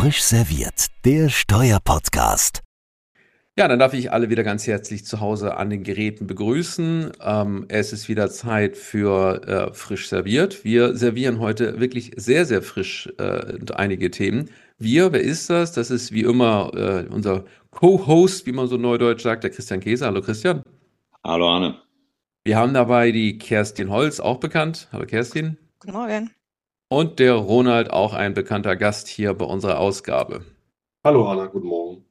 Frisch serviert, der Steuerpodcast. Ja, dann darf ich alle wieder ganz herzlich zu Hause an den Geräten begrüßen. Ähm, es ist wieder Zeit für äh, frisch serviert. Wir servieren heute wirklich sehr, sehr frisch äh, einige Themen. Wir, wer ist das? Das ist wie immer äh, unser Co-Host, wie man so neudeutsch sagt, der Christian Käse. Hallo Christian. Hallo Arne. Wir haben dabei die Kerstin Holz, auch bekannt. Hallo Kerstin. Guten Morgen. Und der Ronald, auch ein bekannter Gast hier bei unserer Ausgabe. Hallo Anna, guten Morgen.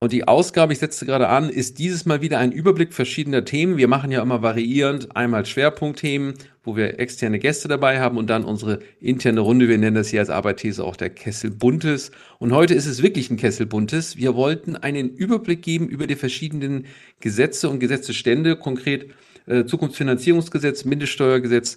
Und die Ausgabe, ich setze gerade an, ist dieses Mal wieder ein Überblick verschiedener Themen. Wir machen ja immer variierend einmal Schwerpunktthemen, wo wir externe Gäste dabei haben und dann unsere interne Runde. Wir nennen das hier als Arbeitthese auch der Kessel Buntes. Und heute ist es wirklich ein Kessel Buntes. Wir wollten einen Überblick geben über die verschiedenen Gesetze und Gesetzestände, konkret äh, Zukunftsfinanzierungsgesetz, Mindeststeuergesetz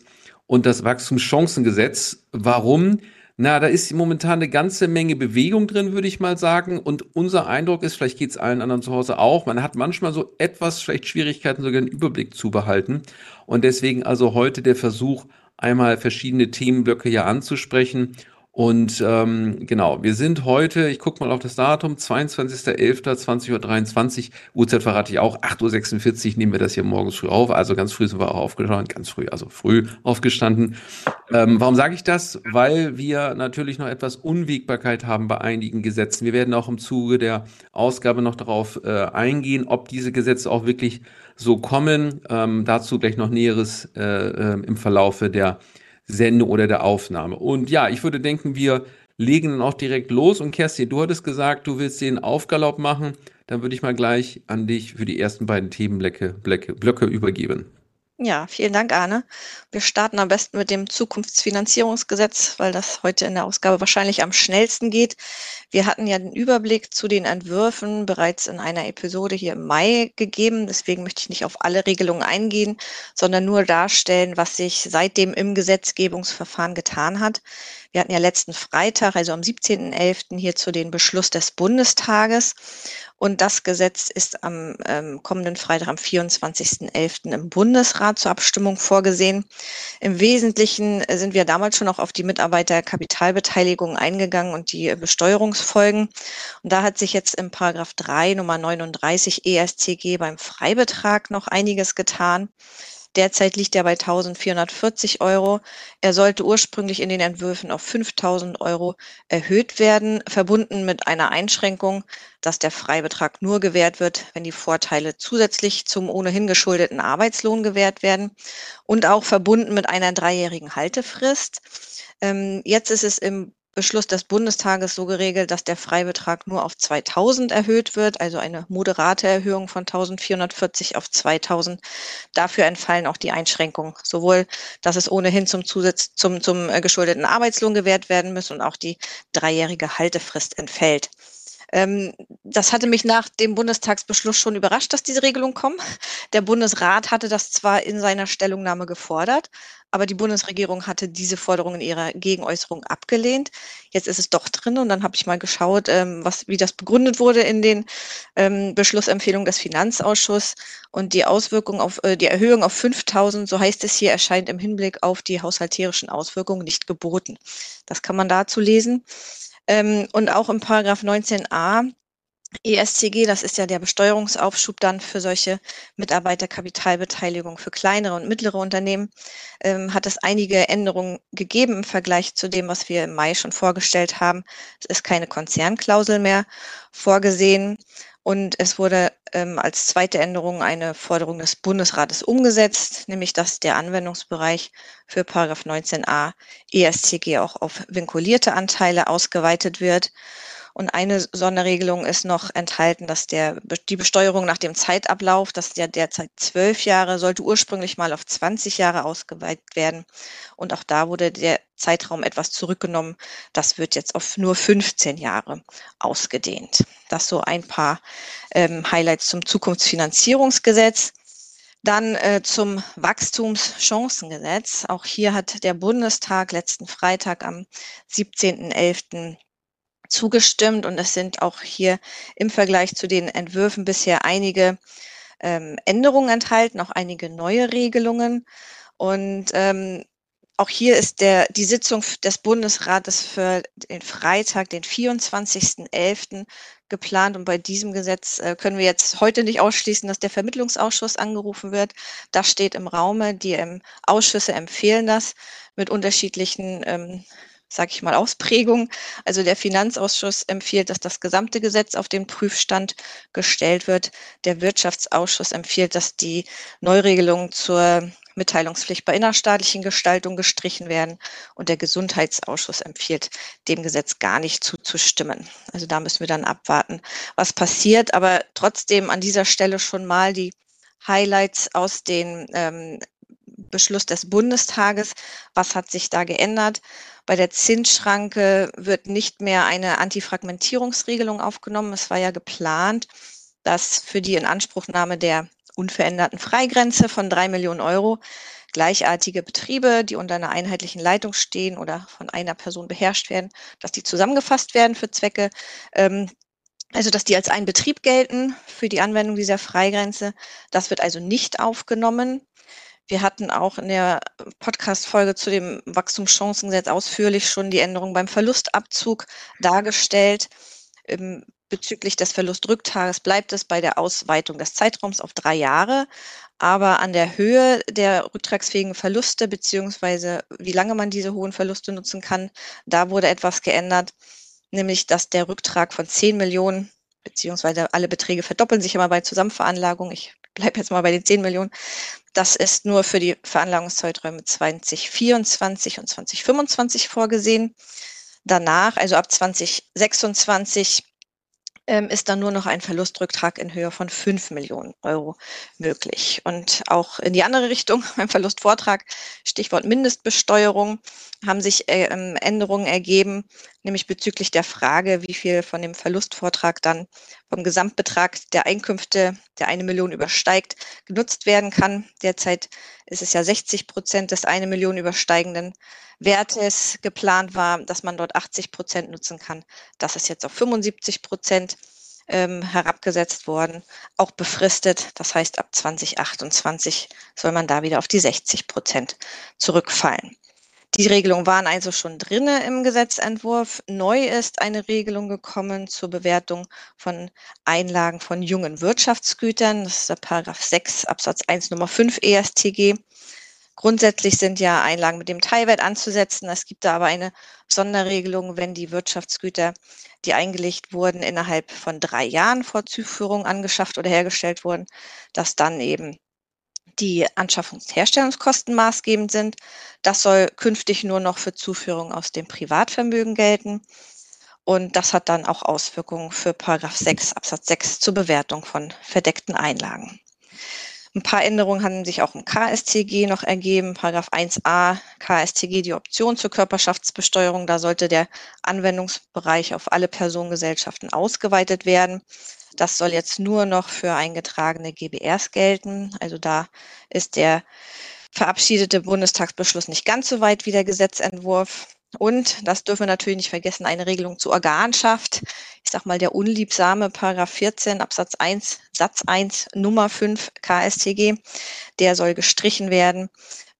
und das Wachstumschancengesetz. Warum? Na, da ist momentan eine ganze Menge Bewegung drin, würde ich mal sagen. Und unser Eindruck ist, vielleicht geht es allen anderen zu Hause auch, man hat manchmal so etwas vielleicht Schwierigkeiten, sogar einen Überblick zu behalten. Und deswegen also heute der Versuch, einmal verschiedene Themenblöcke hier anzusprechen und ähm, genau, wir sind heute, ich gucke mal auf das Datum, 22.11.20.23 Uhr, Uhrzeit verrate ich auch, 8.46 Uhr nehmen wir das hier morgens früh auf, also ganz früh sind wir auch aufgestanden, ganz früh, also früh aufgestanden. Ähm, warum sage ich das? Weil wir natürlich noch etwas Unwägbarkeit haben bei einigen Gesetzen. Wir werden auch im Zuge der Ausgabe noch darauf äh, eingehen, ob diese Gesetze auch wirklich so kommen. Ähm, dazu gleich noch Näheres äh, äh, im Verlaufe der Sendung oder der Aufnahme. Und ja, ich würde denken, wir legen dann auch direkt los. Und Kerstin, du hattest gesagt, du willst den Aufgalopp machen. Dann würde ich mal gleich an dich für die ersten beiden Themenblöcke Blöcke, Blöcke übergeben. Ja, vielen Dank, Arne. Wir starten am besten mit dem Zukunftsfinanzierungsgesetz, weil das heute in der Ausgabe wahrscheinlich am schnellsten geht. Wir hatten ja den Überblick zu den Entwürfen bereits in einer Episode hier im Mai gegeben. Deswegen möchte ich nicht auf alle Regelungen eingehen, sondern nur darstellen, was sich seitdem im Gesetzgebungsverfahren getan hat. Wir hatten ja letzten Freitag, also am 17.11. hierzu den Beschluss des Bundestages. Und das Gesetz ist am ähm, kommenden Freitag, am 24.11. im Bundesrat zur Abstimmung vorgesehen. Im Wesentlichen sind wir damals schon auch auf die Mitarbeiterkapitalbeteiligung eingegangen und die Besteuerungsfolgen. Und da hat sich jetzt im Paragraph 3 Nummer 39 ESCG beim Freibetrag noch einiges getan. Derzeit liegt er bei 1440 Euro. Er sollte ursprünglich in den Entwürfen auf 5000 Euro erhöht werden, verbunden mit einer Einschränkung, dass der Freibetrag nur gewährt wird, wenn die Vorteile zusätzlich zum ohnehin geschuldeten Arbeitslohn gewährt werden und auch verbunden mit einer dreijährigen Haltefrist. Ähm, jetzt ist es im Beschluss des Bundestages so geregelt, dass der Freibetrag nur auf 2000 erhöht wird, also eine moderate Erhöhung von 1440 auf 2000. Dafür entfallen auch die Einschränkungen, sowohl, dass es ohnehin zum Zusatz, zum, zum äh, geschuldeten Arbeitslohn gewährt werden muss und auch die dreijährige Haltefrist entfällt. Ähm, das hatte mich nach dem Bundestagsbeschluss schon überrascht, dass diese Regelungen kommen. Der Bundesrat hatte das zwar in seiner Stellungnahme gefordert, aber die Bundesregierung hatte diese Forderung in ihrer Gegenäußerung abgelehnt. Jetzt ist es doch drin und dann habe ich mal geschaut, ähm, was, wie das begründet wurde in den ähm, Beschlussempfehlungen des Finanzausschusses und die Auswirkung auf äh, die Erhöhung auf 5000, so heißt es hier, erscheint im Hinblick auf die haushalterischen Auswirkungen nicht geboten. Das kann man dazu lesen. Ähm, und auch im Paragraph 19a ESCG, das ist ja der Besteuerungsaufschub dann für solche Mitarbeiterkapitalbeteiligung für kleinere und mittlere Unternehmen, ähm, hat es einige Änderungen gegeben im Vergleich zu dem, was wir im Mai schon vorgestellt haben. Es ist keine Konzernklausel mehr vorgesehen und es wurde ähm, als zweite Änderung eine Forderung des Bundesrates umgesetzt, nämlich dass der Anwendungsbereich für Paragraph 19a ESCG auch auf vinkulierte Anteile ausgeweitet wird. Und eine Sonderregelung ist noch enthalten, dass der, die Besteuerung nach dem Zeitablauf, das ist ja derzeit zwölf Jahre, sollte ursprünglich mal auf 20 Jahre ausgeweitet werden. Und auch da wurde der Zeitraum etwas zurückgenommen. Das wird jetzt auf nur 15 Jahre ausgedehnt. Das so ein paar ähm, Highlights zum Zukunftsfinanzierungsgesetz. Dann äh, zum Wachstumschancengesetz. Auch hier hat der Bundestag letzten Freitag am 17.11 zugestimmt und es sind auch hier im Vergleich zu den Entwürfen bisher einige ähm, Änderungen enthalten, auch einige neue Regelungen. Und ähm, auch hier ist der, die Sitzung des Bundesrates für den Freitag, den 24.11. geplant. Und bei diesem Gesetz äh, können wir jetzt heute nicht ausschließen, dass der Vermittlungsausschuss angerufen wird. Das steht im Raume. Die ähm, Ausschüsse empfehlen das mit unterschiedlichen ähm, sage ich mal, Ausprägung. Also der Finanzausschuss empfiehlt, dass das gesamte Gesetz auf den Prüfstand gestellt wird. Der Wirtschaftsausschuss empfiehlt, dass die Neuregelungen zur Mitteilungspflicht bei innerstaatlichen Gestaltung gestrichen werden. Und der Gesundheitsausschuss empfiehlt, dem Gesetz gar nicht zuzustimmen. Also da müssen wir dann abwarten, was passiert. Aber trotzdem an dieser Stelle schon mal die Highlights aus den ähm, Beschluss des Bundestages. Was hat sich da geändert? Bei der Zinsschranke wird nicht mehr eine Antifragmentierungsregelung aufgenommen. Es war ja geplant, dass für die Inanspruchnahme der unveränderten Freigrenze von drei Millionen Euro gleichartige Betriebe, die unter einer einheitlichen Leitung stehen oder von einer Person beherrscht werden, dass die zusammengefasst werden für Zwecke, ähm, also dass die als ein Betrieb gelten für die Anwendung dieser Freigrenze. Das wird also nicht aufgenommen. Wir hatten auch in der Podcast-Folge zu dem Wachstumschancengesetz ausführlich schon die Änderung beim Verlustabzug dargestellt. Ähm, bezüglich des Verlustrücktages bleibt es bei der Ausweitung des Zeitraums auf drei Jahre. Aber an der Höhe der rücktragsfähigen Verluste beziehungsweise wie lange man diese hohen Verluste nutzen kann, da wurde etwas geändert, nämlich dass der Rücktrag von 10 Millionen beziehungsweise alle Beträge verdoppeln sich immer bei Zusammenveranlagung. Ich bleibe jetzt mal bei den 10 Millionen. Das ist nur für die Veranlagungszeiträume 2024 und 2025 vorgesehen. Danach, also ab 2026, ähm, ist dann nur noch ein Verlustrücktrag in Höhe von 5 Millionen Euro möglich. Und auch in die andere Richtung, beim Verlustvortrag, Stichwort Mindestbesteuerung, haben sich äh, ähm, Änderungen ergeben, nämlich bezüglich der Frage, wie viel von dem Verlustvortrag dann vom Gesamtbetrag der Einkünfte, der eine Million übersteigt, genutzt werden kann. Derzeit ist es ja 60 Prozent des eine Million übersteigenden Wertes geplant war, dass man dort 80 Prozent nutzen kann. Das ist jetzt auf 75 Prozent ähm, herabgesetzt worden, auch befristet. Das heißt, ab 2028 soll man da wieder auf die 60 Prozent zurückfallen. Die Regelungen waren also schon drinne im Gesetzentwurf. Neu ist eine Regelung gekommen zur Bewertung von Einlagen von jungen Wirtschaftsgütern. Das ist der Paragraph 6 Absatz 1 Nummer 5 ESTG. Grundsätzlich sind ja Einlagen mit dem Teilwert anzusetzen. Es gibt da aber eine Sonderregelung, wenn die Wirtschaftsgüter, die eingelegt wurden, innerhalb von drei Jahren vor Zuführung angeschafft oder hergestellt wurden, dass dann eben die Anschaffungs- und maßgebend sind. Das soll künftig nur noch für Zuführung aus dem Privatvermögen gelten. Und das hat dann auch Auswirkungen für Paragraph 6 Absatz 6 zur Bewertung von verdeckten Einlagen. Ein paar Änderungen haben sich auch im KSTG noch ergeben. Paragraph 1a KSTG die Option zur Körperschaftsbesteuerung. Da sollte der Anwendungsbereich auf alle Personengesellschaften ausgeweitet werden. Das soll jetzt nur noch für eingetragene GBRs gelten. Also da ist der verabschiedete Bundestagsbeschluss nicht ganz so weit wie der Gesetzentwurf. Und, das dürfen wir natürlich nicht vergessen, eine Regelung zur Organschaft. Ich sag mal, der unliebsame Paragraph 14 Absatz 1 Satz 1 Nummer 5 KSTG, der soll gestrichen werden.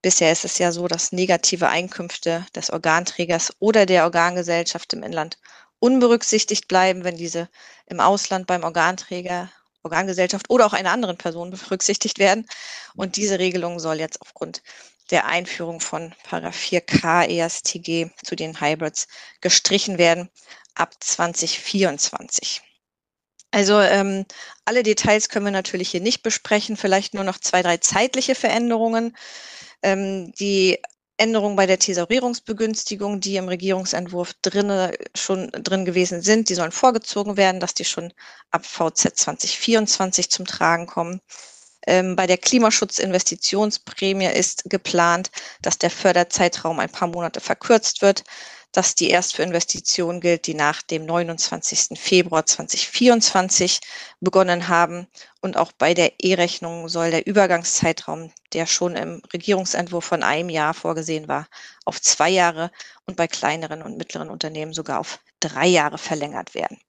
Bisher ist es ja so, dass negative Einkünfte des Organträgers oder der Organgesellschaft im Inland unberücksichtigt bleiben, wenn diese im Ausland beim Organträger, Organgesellschaft oder auch einer anderen Person berücksichtigt werden. Und diese Regelung soll jetzt aufgrund der Einführung von Paragraph 4k ESTG zu den Hybrids gestrichen werden ab 2024. Also ähm, alle Details können wir natürlich hier nicht besprechen, vielleicht nur noch zwei, drei zeitliche Veränderungen. Ähm, die Änderungen bei der Thesaurierungsbegünstigung, die im Regierungsentwurf drinne, schon drin gewesen sind, die sollen vorgezogen werden, dass die schon ab VZ 2024 zum Tragen kommen. Ähm, bei der Klimaschutzinvestitionsprämie ist geplant, dass der Förderzeitraum ein paar Monate verkürzt wird, dass die erst für Investitionen gilt, die nach dem 29. Februar 2024 begonnen haben. Und auch bei der E-Rechnung soll der Übergangszeitraum, der schon im Regierungsentwurf von einem Jahr vorgesehen war, auf zwei Jahre und bei kleineren und mittleren Unternehmen sogar auf drei Jahre verlängert werden.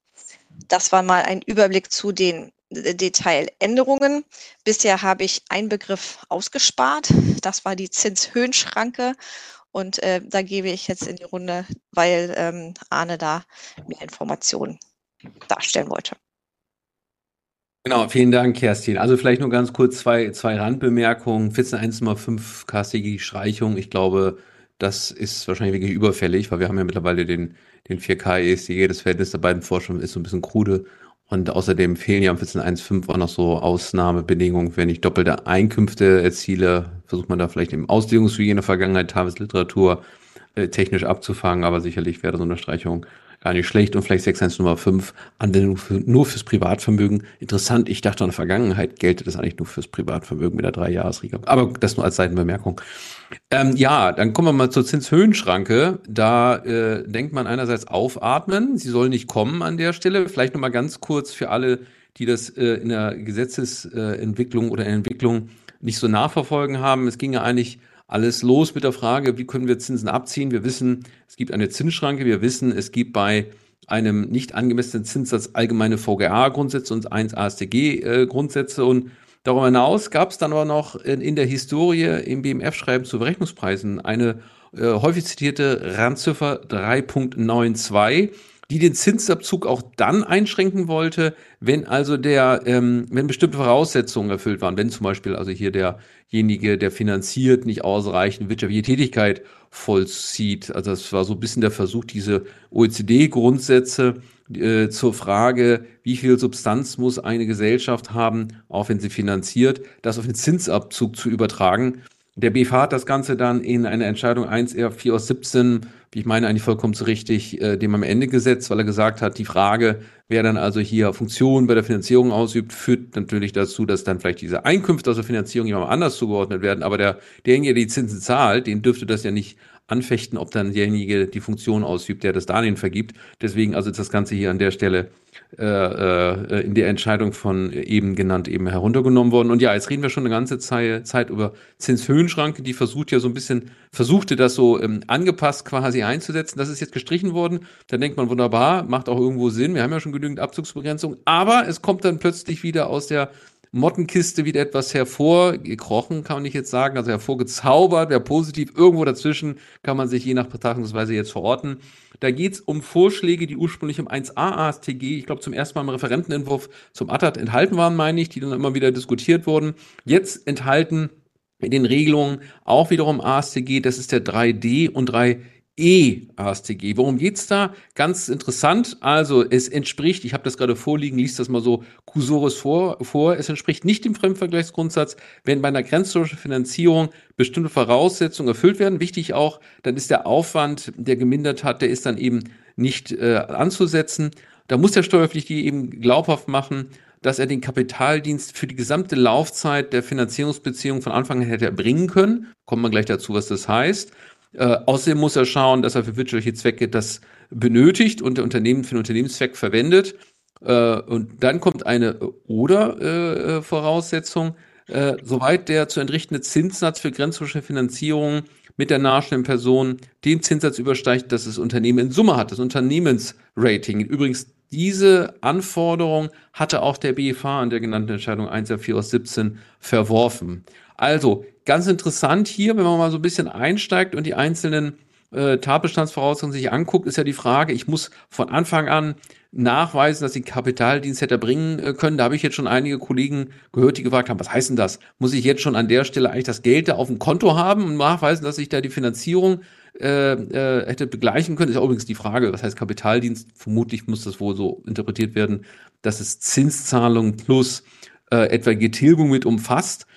Das war mal ein Überblick zu den Detailänderungen. Bisher habe ich einen Begriff ausgespart. Das war die Zinshöhenschranke. Und äh, da gebe ich jetzt in die Runde, weil ähm, Arne da mehr Informationen darstellen wollte. Genau, vielen Dank, Kerstin. Also vielleicht nur ganz kurz zwei, zwei Randbemerkungen. 14.1,5 KStG Streichung. Ich glaube, das ist wahrscheinlich wirklich überfällig, weil wir haben ja mittlerweile den, den 4K ESDG. Das Verhältnis der beiden Forschungen ist so ein bisschen krude. Und außerdem fehlen ja am 14.1.5 auch noch so Ausnahmebedingungen. Wenn ich doppelte Einkünfte erziele, versucht man da vielleicht im Auslegungshygiene Vergangenheit, Tagesliteratur äh, technisch abzufangen. Aber sicherlich wäre so eine Streichung gar nicht schlecht. Und vielleicht 6.1 Nummer 5, Anwendung für, nur fürs Privatvermögen. Interessant, ich dachte in der Vergangenheit gelte das eigentlich nur fürs Privatvermögen mit der Drei-Jahres-Regel. Aber das nur als Seitenbemerkung. Ähm, ja, dann kommen wir mal zur Zinshöhenschranke. Da äh, denkt man einerseits aufatmen. Sie soll nicht kommen an der Stelle. Vielleicht nochmal ganz kurz für alle, die das äh, in der Gesetzesentwicklung oder in Entwicklung nicht so nachverfolgen haben. Es ging ja eigentlich alles los mit der Frage, wie können wir Zinsen abziehen? Wir wissen, es gibt eine Zinsschranke. Wir wissen, es gibt bei einem nicht angemessenen Zinssatz allgemeine VGA-Grundsätze und 1 ASTG-Grundsätze. Und darüber hinaus gab es dann aber noch in, in der Historie im BMF-Schreiben zu Berechnungspreisen eine äh, häufig zitierte Randziffer 3.92 die den Zinsabzug auch dann einschränken wollte, wenn also der, ähm, wenn bestimmte Voraussetzungen erfüllt waren, wenn zum Beispiel also hier derjenige, der finanziert, nicht ausreichend wirtschaftliche Tätigkeit vollzieht. Also das war so ein bisschen der Versuch, diese OECD-Grundsätze äh, zur Frage, wie viel Substanz muss eine Gesellschaft haben, auch wenn sie finanziert, das auf den Zinsabzug zu übertragen. Der BFH hat das Ganze dann in einer Entscheidung 1R4 aus 17 wie ich meine, eigentlich vollkommen zu richtig, äh, dem am Ende gesetzt, weil er gesagt hat, die Frage, wer dann also hier Funktionen bei der Finanzierung ausübt, führt natürlich dazu, dass dann vielleicht diese Einkünfte aus der Finanzierung jemand anders zugeordnet werden. Aber der, derjenige, der die Zinsen zahlt, den dürfte das ja nicht anfechten, ob dann derjenige die Funktion ausübt, der das Darlehen vergibt. Deswegen also ist das Ganze hier an der Stelle äh, äh, in der Entscheidung von eben genannt eben heruntergenommen worden. Und ja, jetzt reden wir schon eine ganze Zeit, über Zinshöhenschranke, die versucht ja so ein bisschen, versuchte das so ähm, angepasst quasi einzusetzen. Das ist jetzt gestrichen worden. Dann denkt man, wunderbar, macht auch irgendwo Sinn. Wir haben ja schon genügend Abzugsbegrenzung. Aber es kommt dann plötzlich wieder aus der Mottenkiste wieder etwas hervorgekrochen, kann man nicht jetzt sagen, also hervorgezaubert, wäre positiv. Irgendwo dazwischen kann man sich je nach Betrachtungsweise jetzt verorten. Da geht es um Vorschläge, die ursprünglich im 1a ASTG, ich glaube zum ersten Mal im Referentenentwurf zum ATAT enthalten waren, meine ich, die dann immer wieder diskutiert wurden. Jetzt enthalten in den Regelungen auch wiederum ASTG, das ist der 3D und 3 E-ASTG. Worum geht's da? Ganz interessant. Also es entspricht, ich habe das gerade vorliegen, liest das mal so kursorisch vor, vor, es entspricht nicht dem Fremdvergleichsgrundsatz, wenn bei einer grenzlosen Finanzierung bestimmte Voraussetzungen erfüllt werden. Wichtig auch, dann ist der Aufwand, der gemindert hat, der ist dann eben nicht äh, anzusetzen. Da muss der Steuerpflichtige eben glaubhaft machen, dass er den Kapitaldienst für die gesamte Laufzeit der Finanzierungsbeziehung von Anfang an hätte erbringen können. Kommen wir gleich dazu, was das heißt. Äh, außerdem muss er schauen, dass er für wirtschaftliche Zwecke das benötigt und der Unternehmen für den Unternehmenszweck verwendet. Äh, und dann kommt eine Oder-Voraussetzung, äh, äh, soweit der zu entrichtende Zinssatz für grenzlosen Finanzierung mit der nahestehenden Person den Zinssatz übersteigt, das das Unternehmen in Summe hat, das Unternehmensrating. Übrigens, diese Anforderung hatte auch der BFH in der genannten Entscheidung 104 aus 17 verworfen. Also, ganz interessant hier, wenn man mal so ein bisschen einsteigt und die einzelnen äh, Tatbestandsvoraussetzungen sich anguckt, ist ja die Frage, ich muss von Anfang an nachweisen, dass ich Kapitaldienst hätte bringen äh, können. Da habe ich jetzt schon einige Kollegen gehört, die gefragt haben, was heißt denn das? Muss ich jetzt schon an der Stelle eigentlich das Geld da auf dem Konto haben und nachweisen, dass ich da die Finanzierung äh, äh, hätte begleichen können? Ist ja übrigens die Frage, was heißt Kapitaldienst? Vermutlich muss das wohl so interpretiert werden, dass es Zinszahlungen plus äh, etwaige Tilgung mit umfasst.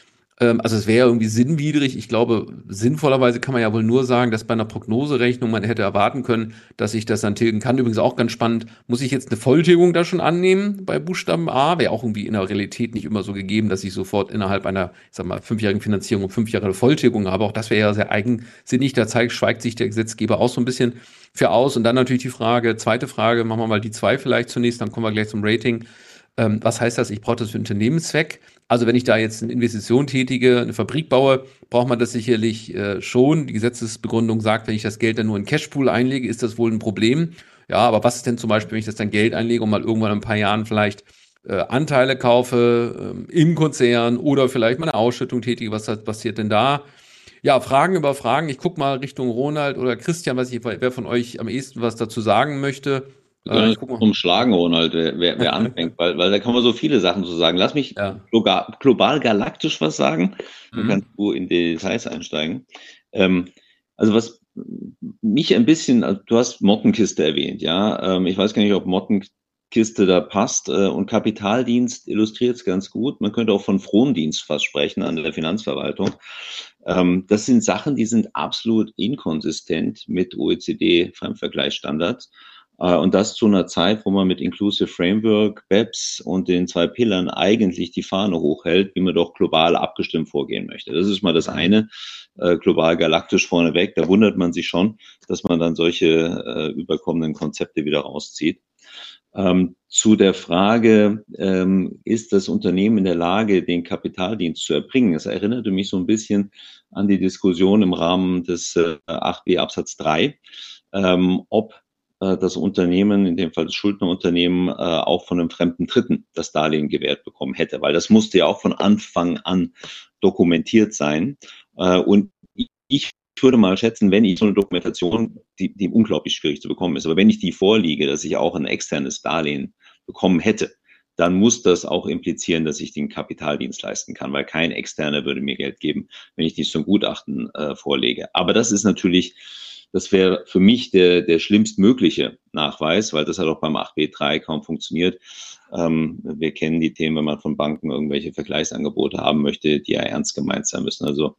Ähm, also es wäre irgendwie sinnwidrig. Ich glaube, sinnvollerweise kann man ja wohl nur sagen, dass bei einer Prognoserechnung man hätte erwarten können, dass ich das dann tilgen kann. Übrigens auch ganz spannend, muss ich jetzt eine Volltilgung da schon annehmen bei Buchstaben A? Wäre auch irgendwie in der Realität nicht immer so gegeben, dass ich sofort innerhalb einer, ich sag mal, fünfjährigen Finanzierung fünf Jahre Volltilgung habe. Auch das wäre ja sehr eigensinnig. Da zeigt, schweigt sich der Gesetzgeber auch so ein bisschen für aus. Und dann natürlich die Frage, zweite Frage, machen wir mal die zwei vielleicht zunächst, dann kommen wir gleich zum Rating. Ähm, was heißt das? Ich brauche das für Unternehmenszweck. Also wenn ich da jetzt eine Investition tätige, eine Fabrik baue, braucht man das sicherlich äh, schon. Die Gesetzesbegründung sagt, wenn ich das Geld dann nur in Cashpool einlege, ist das wohl ein Problem. Ja, aber was ist denn zum Beispiel, wenn ich das dann Geld einlege und mal irgendwann in ein paar Jahren vielleicht äh, Anteile kaufe äh, im Konzern oder vielleicht mal eine Ausschüttung tätige, was passiert denn da? Ja, Fragen über Fragen. Ich gucke mal Richtung Ronald oder Christian, was ich, wer von euch am ehesten was dazu sagen möchte. Äh, ich umschlagen, Ronald, wer, wer anfängt, weil, weil da kann man so viele Sachen zu sagen. Lass mich ja. global, global, galaktisch was sagen, dann mhm. kannst du in die Details einsteigen. Ähm, also was mich ein bisschen, du hast Mottenkiste erwähnt, ja. Ähm, ich weiß gar nicht, ob Mottenkiste da passt. Äh, und Kapitaldienst illustriert es ganz gut. Man könnte auch von Frondienst fast sprechen an der Finanzverwaltung. Ähm, das sind Sachen, die sind absolut inkonsistent mit OECD-Fremdvergleichsstandards. Äh, und das zu einer Zeit, wo man mit Inclusive Framework, BEPS und den zwei Pillern eigentlich die Fahne hochhält, wie man doch global abgestimmt vorgehen möchte. Das ist mal das eine, äh, global galaktisch vorneweg. Da wundert man sich schon, dass man dann solche äh, überkommenen Konzepte wieder rauszieht. Ähm, zu der Frage, ähm, ist das Unternehmen in der Lage, den Kapitaldienst zu erbringen? Es erinnerte mich so ein bisschen an die Diskussion im Rahmen des äh, 8b Absatz 3, ähm, ob das Unternehmen, in dem Fall das Schuldnerunternehmen, äh, auch von einem fremden Dritten das Darlehen gewährt bekommen hätte, weil das musste ja auch von Anfang an dokumentiert sein. Äh, und ich würde mal schätzen, wenn ich so eine Dokumentation, die, die unglaublich schwierig zu bekommen ist, aber wenn ich die vorliege, dass ich auch ein externes Darlehen bekommen hätte, dann muss das auch implizieren, dass ich den Kapitaldienst leisten kann, weil kein Externer würde mir Geld geben, wenn ich dies zum Gutachten äh, vorlege. Aber das ist natürlich das wäre für mich der, der schlimmstmögliche Nachweis, weil das hat auch beim 8b3 kaum funktioniert. Ähm, wir kennen die Themen, wenn man von Banken irgendwelche Vergleichsangebote haben möchte, die ja ernst gemeint sein müssen. Also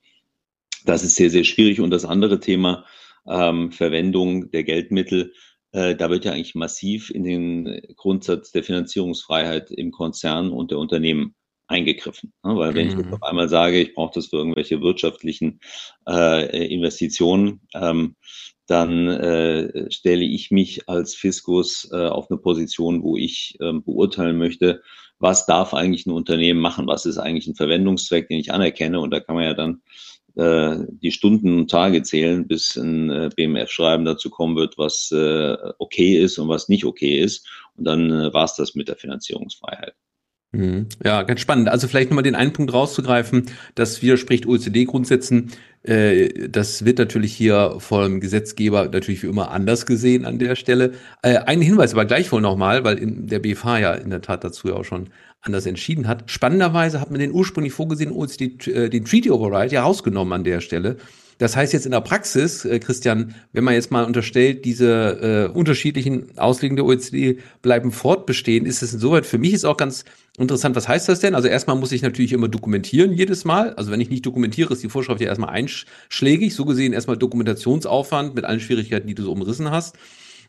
das ist sehr, sehr schwierig. Und das andere Thema, ähm, Verwendung der Geldmittel, äh, da wird ja eigentlich massiv in den Grundsatz der Finanzierungsfreiheit im Konzern und der Unternehmen eingegriffen. Ne? Weil wenn mhm. ich jetzt mhm. auf einmal sage, ich brauche das für irgendwelche wirtschaftlichen äh, Investitionen, ähm, dann äh, stelle ich mich als Fiskus äh, auf eine Position, wo ich äh, beurteilen möchte, was darf eigentlich ein Unternehmen machen, was ist eigentlich ein Verwendungszweck, den ich anerkenne. Und da kann man ja dann äh, die Stunden und Tage zählen, bis ein äh, BMF-Schreiben dazu kommen wird, was äh, okay ist und was nicht okay ist. Und dann äh, war es das mit der Finanzierungsfreiheit. Mhm. Ja, ganz spannend. Also vielleicht nochmal den einen Punkt rauszugreifen, das widerspricht OECD-Grundsätzen. Äh, das wird natürlich hier vom Gesetzgeber natürlich wie immer anders gesehen an der Stelle. Äh, ein Hinweis aber gleichwohl nochmal, weil der BFH ja in der Tat dazu ja auch schon anders entschieden hat. Spannenderweise hat man den ursprünglich vorgesehenen OECD, äh, den Treaty Override ja rausgenommen an der Stelle. Das heißt jetzt in der Praxis, äh, Christian, wenn man jetzt mal unterstellt, diese äh, unterschiedlichen Auslegungen der OECD bleiben fortbestehen, ist es insoweit für mich ist auch ganz interessant, was heißt das denn? Also erstmal muss ich natürlich immer dokumentieren jedes Mal. Also wenn ich nicht dokumentiere, ist die Vorschrift ja erstmal einschlägig. So gesehen erstmal Dokumentationsaufwand mit allen Schwierigkeiten, die du so umrissen hast.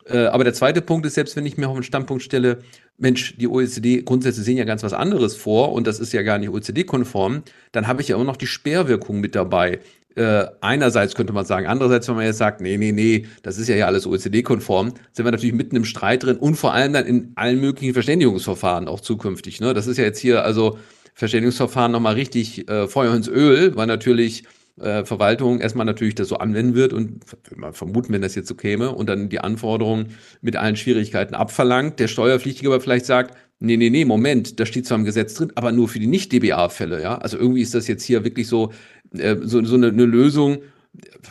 Äh, aber der zweite Punkt ist, selbst wenn ich mir auf den Standpunkt stelle, Mensch, die OECD-Grundsätze sehen ja ganz was anderes vor und das ist ja gar nicht OECD-konform, dann habe ich ja immer noch die Sperrwirkung mit dabei äh, einerseits könnte man sagen, andererseits, wenn man jetzt sagt, nee, nee, nee, das ist ja ja alles OECD-konform, sind wir natürlich mitten im Streit drin und vor allem dann in allen möglichen Verständigungsverfahren auch zukünftig. Ne? Das ist ja jetzt hier also Verständigungsverfahren nochmal richtig äh, Feuer ins Öl, weil natürlich äh, Verwaltung erstmal natürlich das so anwenden wird und vermuten, wenn das jetzt so käme und dann die Anforderungen mit allen Schwierigkeiten abverlangt. Der Steuerpflichtige aber vielleicht sagt, nee, nee, nee, Moment, da steht zwar im Gesetz drin, aber nur für die Nicht-DBA-Fälle, ja. Also irgendwie ist das jetzt hier wirklich so, äh, so, so eine, eine Lösung,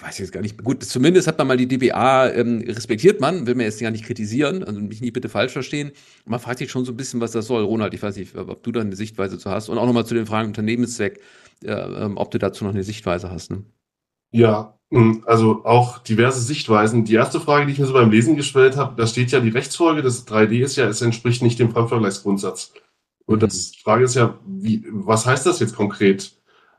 weiß ich jetzt gar nicht. Gut, zumindest hat man mal die DBA ähm, respektiert man, will man jetzt gar nicht kritisieren, also mich nicht bitte falsch verstehen. Man fragt sich schon so ein bisschen, was das soll. Ronald, ich weiß nicht, ob du da eine Sichtweise zu hast. Und auch nochmal zu den Fragen Unternehmenszweck, äh, ähm, ob du dazu noch eine Sichtweise hast. Ne? Ja, hm, also auch diverse Sichtweisen. Die erste Frage, die ich mir so beim Lesen gestellt habe, da steht ja die Rechtsfolge des 3D ist ja, es entspricht nicht dem Fremdvergleichsgrundsatz. Und mhm. das Frage ist ja, wie, was heißt das jetzt konkret?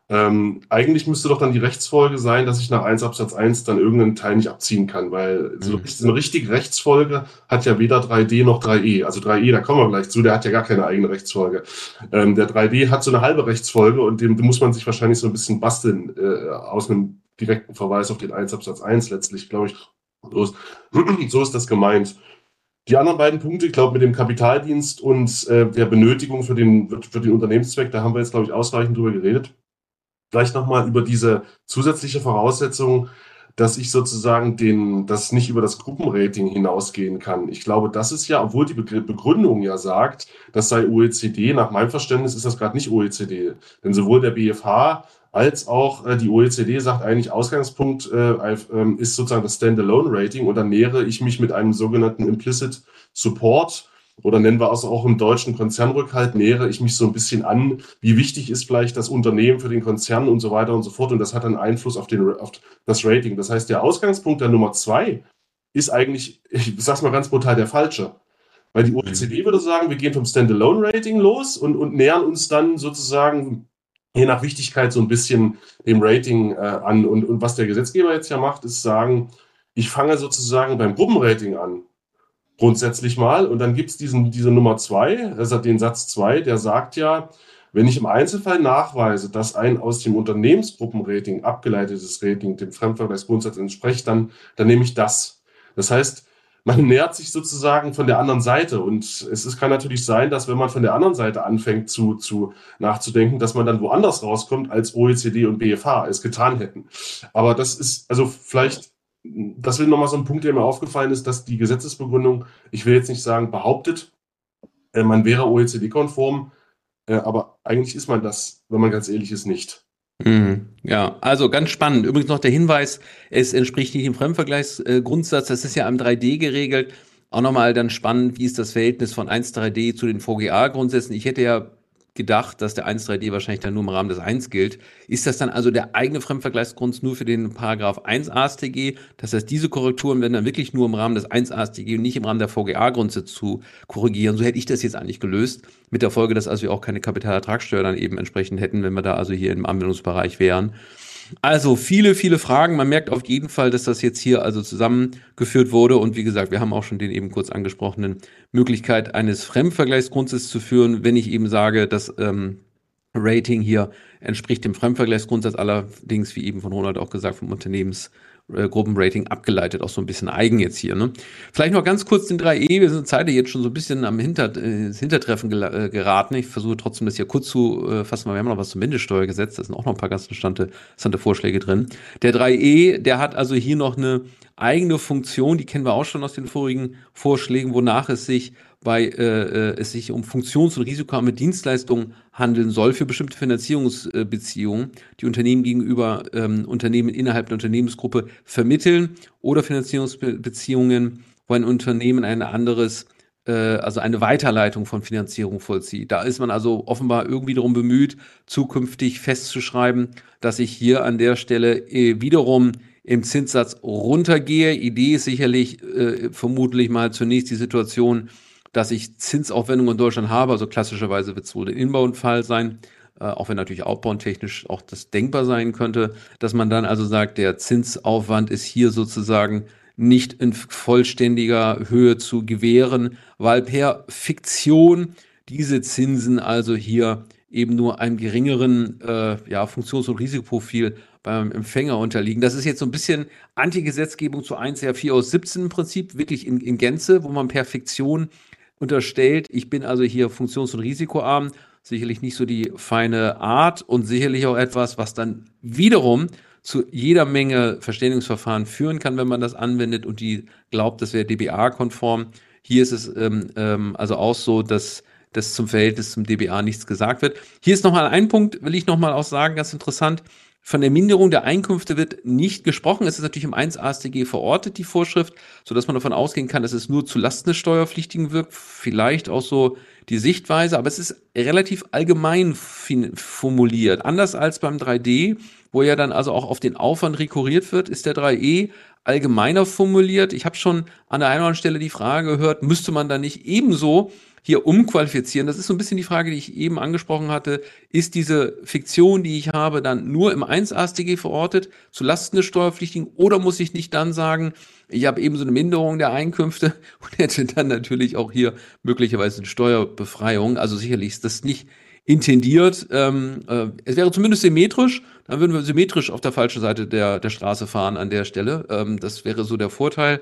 Ähm, eigentlich müsste doch dann die Rechtsfolge sein, dass ich nach 1 Absatz 1 dann irgendeinen Teil nicht abziehen kann, weil so, mhm. eine richtige Rechtsfolge hat ja weder 3D noch 3E. Also 3E, da kommen wir gleich zu, der hat ja gar keine eigene Rechtsfolge. Ähm, der 3D hat so eine halbe Rechtsfolge und dem, muss man sich wahrscheinlich so ein bisschen basteln äh, aus einem direkten Verweis auf den 1 Absatz 1 letztlich, glaube ich. So ist, so ist das gemeint. Die anderen beiden Punkte, ich glaube, mit dem Kapitaldienst und äh, der Benötigung für den, für den Unternehmenszweck, da haben wir jetzt, glaube ich, ausreichend drüber geredet vielleicht nochmal über diese zusätzliche Voraussetzung, dass ich sozusagen den, das nicht über das Gruppenrating hinausgehen kann. Ich glaube, das ist ja, obwohl die Begründung ja sagt, das sei OECD, nach meinem Verständnis ist das gerade nicht OECD. Denn sowohl der BFH als auch äh, die OECD sagt eigentlich, Ausgangspunkt äh, äh, ist sozusagen das Standalone-Rating und dann nähere ich mich mit einem sogenannten Implicit Support oder nennen wir es auch im deutschen Konzernrückhalt, nähere ich mich so ein bisschen an, wie wichtig ist vielleicht das Unternehmen für den Konzern und so weiter und so fort. Und das hat dann Einfluss auf, den, auf das Rating. Das heißt, der Ausgangspunkt der Nummer zwei ist eigentlich, ich sag's mal ganz brutal, der falsche. Weil die OECD würde sagen, wir gehen vom Standalone-Rating los und, und nähern uns dann sozusagen je nach Wichtigkeit so ein bisschen dem Rating äh, an. Und, und was der Gesetzgeber jetzt ja macht, ist sagen, ich fange sozusagen beim Gruppenrating an grundsätzlich mal. Und dann gibt es diese Nummer zwei, also den Satz zwei, der sagt ja, wenn ich im Einzelfall nachweise, dass ein aus dem Unternehmensgruppenrating abgeleitetes Rating dem Fremdvergleichsgrundsatz entspricht, dann, dann nehme ich das. Das heißt, man nähert sich sozusagen von der anderen Seite. Und es ist, kann natürlich sein, dass wenn man von der anderen Seite anfängt zu, zu nachzudenken, dass man dann woanders rauskommt, als OECD und BFH es getan hätten. Aber das ist, also vielleicht das will nochmal so ein Punkt, der mir aufgefallen ist, dass die Gesetzesbegründung, ich will jetzt nicht sagen, behauptet, äh, man wäre OECD-konform, äh, aber eigentlich ist man das, wenn man ganz ehrlich ist, nicht. Mhm. Ja, also ganz spannend. Übrigens noch der Hinweis, es entspricht nicht dem Fremdvergleichsgrundsatz, das ist ja am 3D geregelt. Auch nochmal dann spannend, wie ist das Verhältnis von 1.3D zu den VGA-Grundsätzen. Ich hätte ja gedacht, dass der 1.3D wahrscheinlich dann nur im Rahmen des 1 gilt. Ist das dann also der eigene Fremdvergleichsgrund nur für den Paragraph 1 AStG? Das heißt, diese Korrekturen werden dann wirklich nur im Rahmen des 1 AStG und nicht im Rahmen der VGA-Grundsätze zu korrigieren. So hätte ich das jetzt eigentlich gelöst. Mit der Folge, dass also wir auch keine Kapitalertragssteuer dann eben entsprechend hätten, wenn wir da also hier im Anwendungsbereich wären. Also viele, viele Fragen. Man merkt auf jeden Fall, dass das jetzt hier also zusammengeführt wurde. Und wie gesagt, wir haben auch schon den eben kurz angesprochenen Möglichkeit eines Fremdvergleichsgrundsatzes zu führen, wenn ich eben sage, dass ähm, Rating hier entspricht dem Fremdvergleichsgrundsatz, allerdings, wie eben von Ronald auch gesagt, vom Unternehmens äh, Gruppenrating abgeleitet, auch so ein bisschen eigen jetzt hier. Ne? Vielleicht noch ganz kurz den 3E. Wir sind zeitlich jetzt schon so ein bisschen am Hinter, äh, Hintertreffen äh, geraten. Ich versuche trotzdem das hier kurz zu äh, fassen, weil wir haben noch was zum Mindeststeuergesetz. Da sind auch noch ein paar ganz interessante, interessante Vorschläge drin. Der 3E, der hat also hier noch eine eigene Funktion, die kennen wir auch schon aus den vorigen Vorschlägen, wonach es sich bei äh, äh, es sich um funktions- und risikoarme Dienstleistungen handeln soll für bestimmte Finanzierungsbeziehungen, die Unternehmen gegenüber ähm, Unternehmen innerhalb der Unternehmensgruppe vermitteln oder Finanzierungsbeziehungen, wo ein Unternehmen ein anderes äh, also eine Weiterleitung von Finanzierung vollzieht. Da ist man also offenbar irgendwie darum bemüht, zukünftig festzuschreiben, dass ich hier an der Stelle äh, wiederum im Zinssatz runtergehe. Idee ist sicherlich äh, vermutlich mal zunächst die Situation, dass ich Zinsaufwendungen in Deutschland habe. Also klassischerweise wird es wohl der Inbound-Fall sein, äh, auch wenn natürlich outbound-technisch auch das denkbar sein könnte, dass man dann also sagt, der Zinsaufwand ist hier sozusagen nicht in vollständiger Höhe zu gewähren, weil per Fiktion diese Zinsen also hier eben nur einem geringeren äh, ja, Funktions- und Risikoprofil beim Empfänger unterliegen. Das ist jetzt so ein bisschen Antigesetzgebung zu 1 R4 aus 17 im Prinzip, wirklich in, in Gänze, wo man per Fiktion unterstellt. Ich bin also hier funktions- und risikoarm, sicherlich nicht so die feine Art und sicherlich auch etwas, was dann wiederum zu jeder Menge Verständigungsverfahren führen kann, wenn man das anwendet und die glaubt, das wäre DBA-konform. Hier ist es ähm, ähm, also auch so, dass dass zum Verhältnis zum DBA nichts gesagt wird. Hier ist nochmal ein Punkt, will ich nochmal auch sagen, ganz interessant. Von der Minderung der Einkünfte wird nicht gesprochen. Es ist natürlich im 1 AStG verortet, die Vorschrift, sodass man davon ausgehen kann, dass es nur zu Lasten des Steuerpflichtigen wirkt. Vielleicht auch so die Sichtweise, aber es ist relativ allgemein formuliert. Anders als beim 3D, wo ja dann also auch auf den Aufwand rekurriert wird, ist der 3E allgemeiner formuliert. Ich habe schon an der einen oder anderen Stelle die Frage gehört, müsste man da nicht ebenso hier umqualifizieren. Das ist so ein bisschen die Frage, die ich eben angesprochen hatte. Ist diese Fiktion, die ich habe, dann nur im 1 AStG verortet, zu Lasten des Steuerpflichtigen, oder muss ich nicht dann sagen, ich habe eben so eine Minderung der Einkünfte und hätte dann natürlich auch hier möglicherweise eine Steuerbefreiung. Also sicherlich ist das nicht intendiert. Ähm, äh, es wäre zumindest symmetrisch, dann würden wir symmetrisch auf der falschen Seite der, der Straße fahren an der Stelle. Ähm, das wäre so der Vorteil.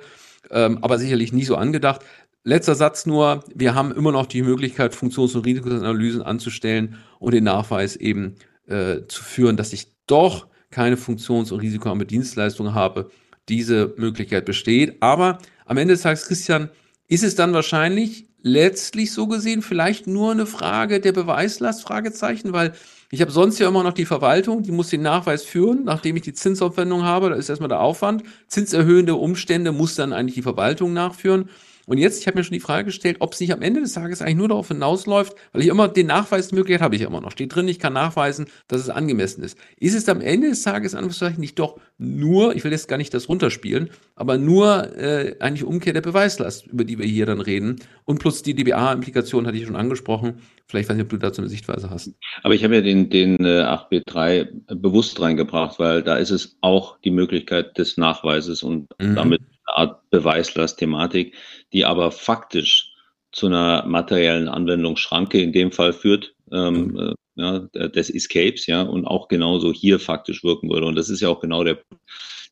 Ähm, aber sicherlich nie so angedacht. Letzter Satz nur, wir haben immer noch die Möglichkeit, Funktions- und Risikoanalysen anzustellen und den Nachweis eben äh, zu führen, dass ich doch keine Funktions- und risikoarme Dienstleistung habe. Diese Möglichkeit besteht. Aber am Ende des Tages, Christian, ist es dann wahrscheinlich letztlich so gesehen vielleicht nur eine Frage der Beweislast, Fragezeichen, weil Ich habe sonst ja immer noch die Verwaltung, die muss den Nachweis führen, nachdem ich die Zinsaufwendung habe. Da ist erstmal der Aufwand. Zinserhöhende Umstände muss dann eigentlich die Verwaltung nachführen. Und jetzt, ich habe mir schon die Frage gestellt, ob es nicht am Ende des Tages eigentlich nur darauf hinausläuft, weil ich immer den Nachweismöglichkeit habe ich immer noch. Steht drin, ich kann nachweisen, dass es angemessen ist. Ist es am Ende des Tages Anführungszeichen nicht doch nur, ich will jetzt gar nicht das runterspielen, aber nur äh, eigentlich Umkehr der Beweislast, über die wir hier dann reden. Und plus die DBA-Implikation hatte ich schon angesprochen. Vielleicht weiß ich, ob du dazu eine Sichtweise hast. Aber ich habe ja den, den äh, 8b3 bewusst reingebracht, weil da ist es auch die Möglichkeit des Nachweises und mhm. damit eine Art Beweislast-Thematik, die aber faktisch zu einer materiellen Anwendungsschranke in dem Fall führt, ähm, mhm. äh, ja, des Escapes, ja, und auch genauso hier faktisch wirken würde. Und das ist ja auch genau der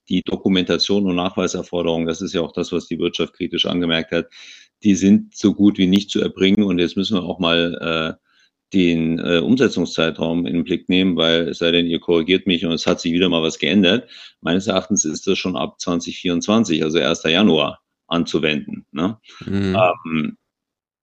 die Dokumentation und Nachweiserforderungen, das ist ja auch das, was die Wirtschaft kritisch angemerkt hat, die sind so gut wie nicht zu erbringen. Und jetzt müssen wir auch mal äh, den äh, Umsetzungszeitraum in den Blick nehmen, weil es sei denn, ihr korrigiert mich und es hat sich wieder mal was geändert. Meines Erachtens ist das schon ab 2024, also 1. Januar, anzuwenden. Ne? Mhm. Ähm,